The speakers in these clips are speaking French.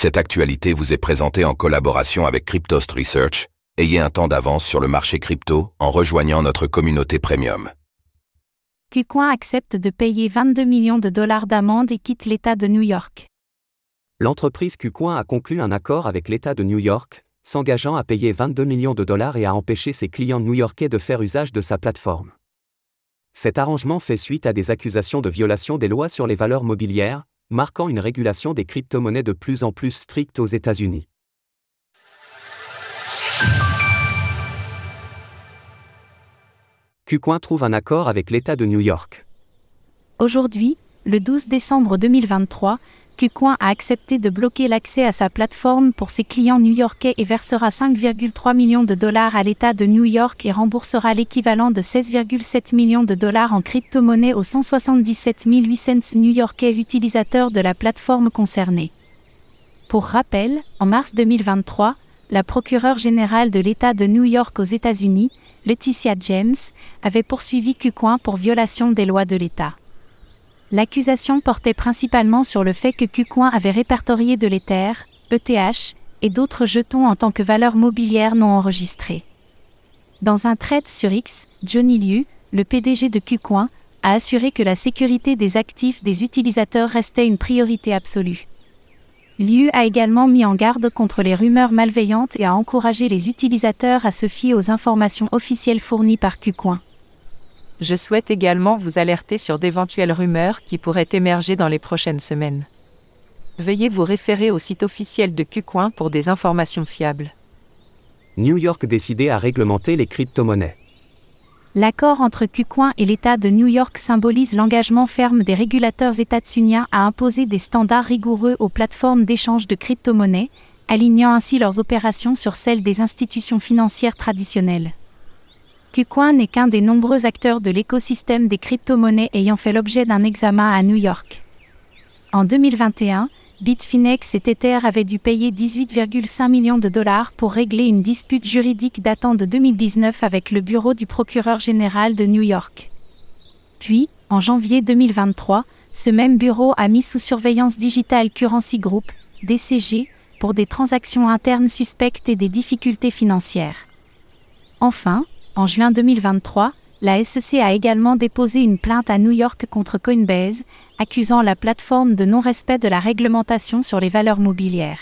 Cette actualité vous est présentée en collaboration avec Cryptost Research. Ayez un temps d'avance sur le marché crypto en rejoignant notre communauté premium. KuCoin accepte de payer 22 millions de dollars d'amende et quitte l'État de New York. L'entreprise KuCoin a conclu un accord avec l'État de New York, s'engageant à payer 22 millions de dollars et à empêcher ses clients new-yorkais de faire usage de sa plateforme. Cet arrangement fait suite à des accusations de violation des lois sur les valeurs mobilières, marquant une régulation des crypto-monnaies de plus en plus stricte aux États-Unis. KuCoin trouve un accord avec l'État de New York. Aujourd'hui, le 12 décembre 2023, KuCoin a accepté de bloquer l'accès à sa plateforme pour ses clients new-yorkais et versera 5,3 millions de dollars à l'État de New York et remboursera l'équivalent de 16,7 millions de dollars en crypto-monnaie aux 177 800 new-yorkais utilisateurs de la plateforme concernée. Pour rappel, en mars 2023, la procureure générale de l'État de New York aux États-Unis, Laetitia James, avait poursuivi KuCoin pour violation des lois de l'État. L'accusation portait principalement sur le fait que KuCoin avait répertorié de l'Ether, ETH, et d'autres jetons en tant que valeur mobilière non enregistrée. Dans un thread sur X, Johnny Liu, le PDG de KuCoin, a assuré que la sécurité des actifs des utilisateurs restait une priorité absolue. Liu a également mis en garde contre les rumeurs malveillantes et a encouragé les utilisateurs à se fier aux informations officielles fournies par KuCoin. Je souhaite également vous alerter sur d'éventuelles rumeurs qui pourraient émerger dans les prochaines semaines. Veuillez vous référer au site officiel de KuCoin pour des informations fiables. New York décidé à réglementer les crypto-monnaies. L'accord entre KuCoin et l'État de New York symbolise l'engagement ferme des régulateurs états-uniens à imposer des standards rigoureux aux plateformes d'échange de crypto-monnaies, alignant ainsi leurs opérations sur celles des institutions financières traditionnelles. KuCoin n'est qu'un des nombreux acteurs de l'écosystème des crypto-monnaies ayant fait l'objet d'un examen à New York. En 2021, Bitfinex et Tether avaient dû payer 18,5 millions de dollars pour régler une dispute juridique datant de 2019 avec le bureau du procureur général de New York. Puis, en janvier 2023, ce même bureau a mis sous surveillance Digital Currency Group, DCG, pour des transactions internes suspectes et des difficultés financières. Enfin, en juin 2023, la SEC a également déposé une plainte à New York contre Coinbase, accusant la plateforme de non-respect de la réglementation sur les valeurs mobilières.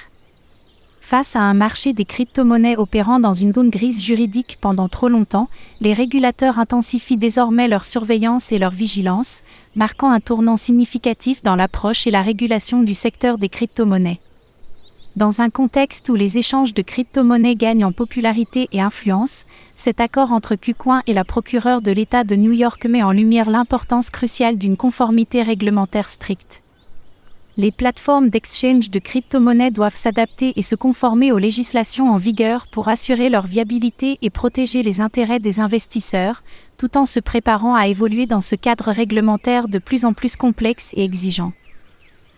Face à un marché des crypto-monnaies opérant dans une zone grise juridique pendant trop longtemps, les régulateurs intensifient désormais leur surveillance et leur vigilance, marquant un tournant significatif dans l'approche et la régulation du secteur des crypto-monnaies. Dans un contexte où les échanges de crypto-monnaies gagnent en popularité et influence, cet accord entre KuCoin et la procureure de l'État de New York met en lumière l'importance cruciale d'une conformité réglementaire stricte. Les plateformes d'exchange de crypto-monnaies doivent s'adapter et se conformer aux législations en vigueur pour assurer leur viabilité et protéger les intérêts des investisseurs, tout en se préparant à évoluer dans ce cadre réglementaire de plus en plus complexe et exigeant.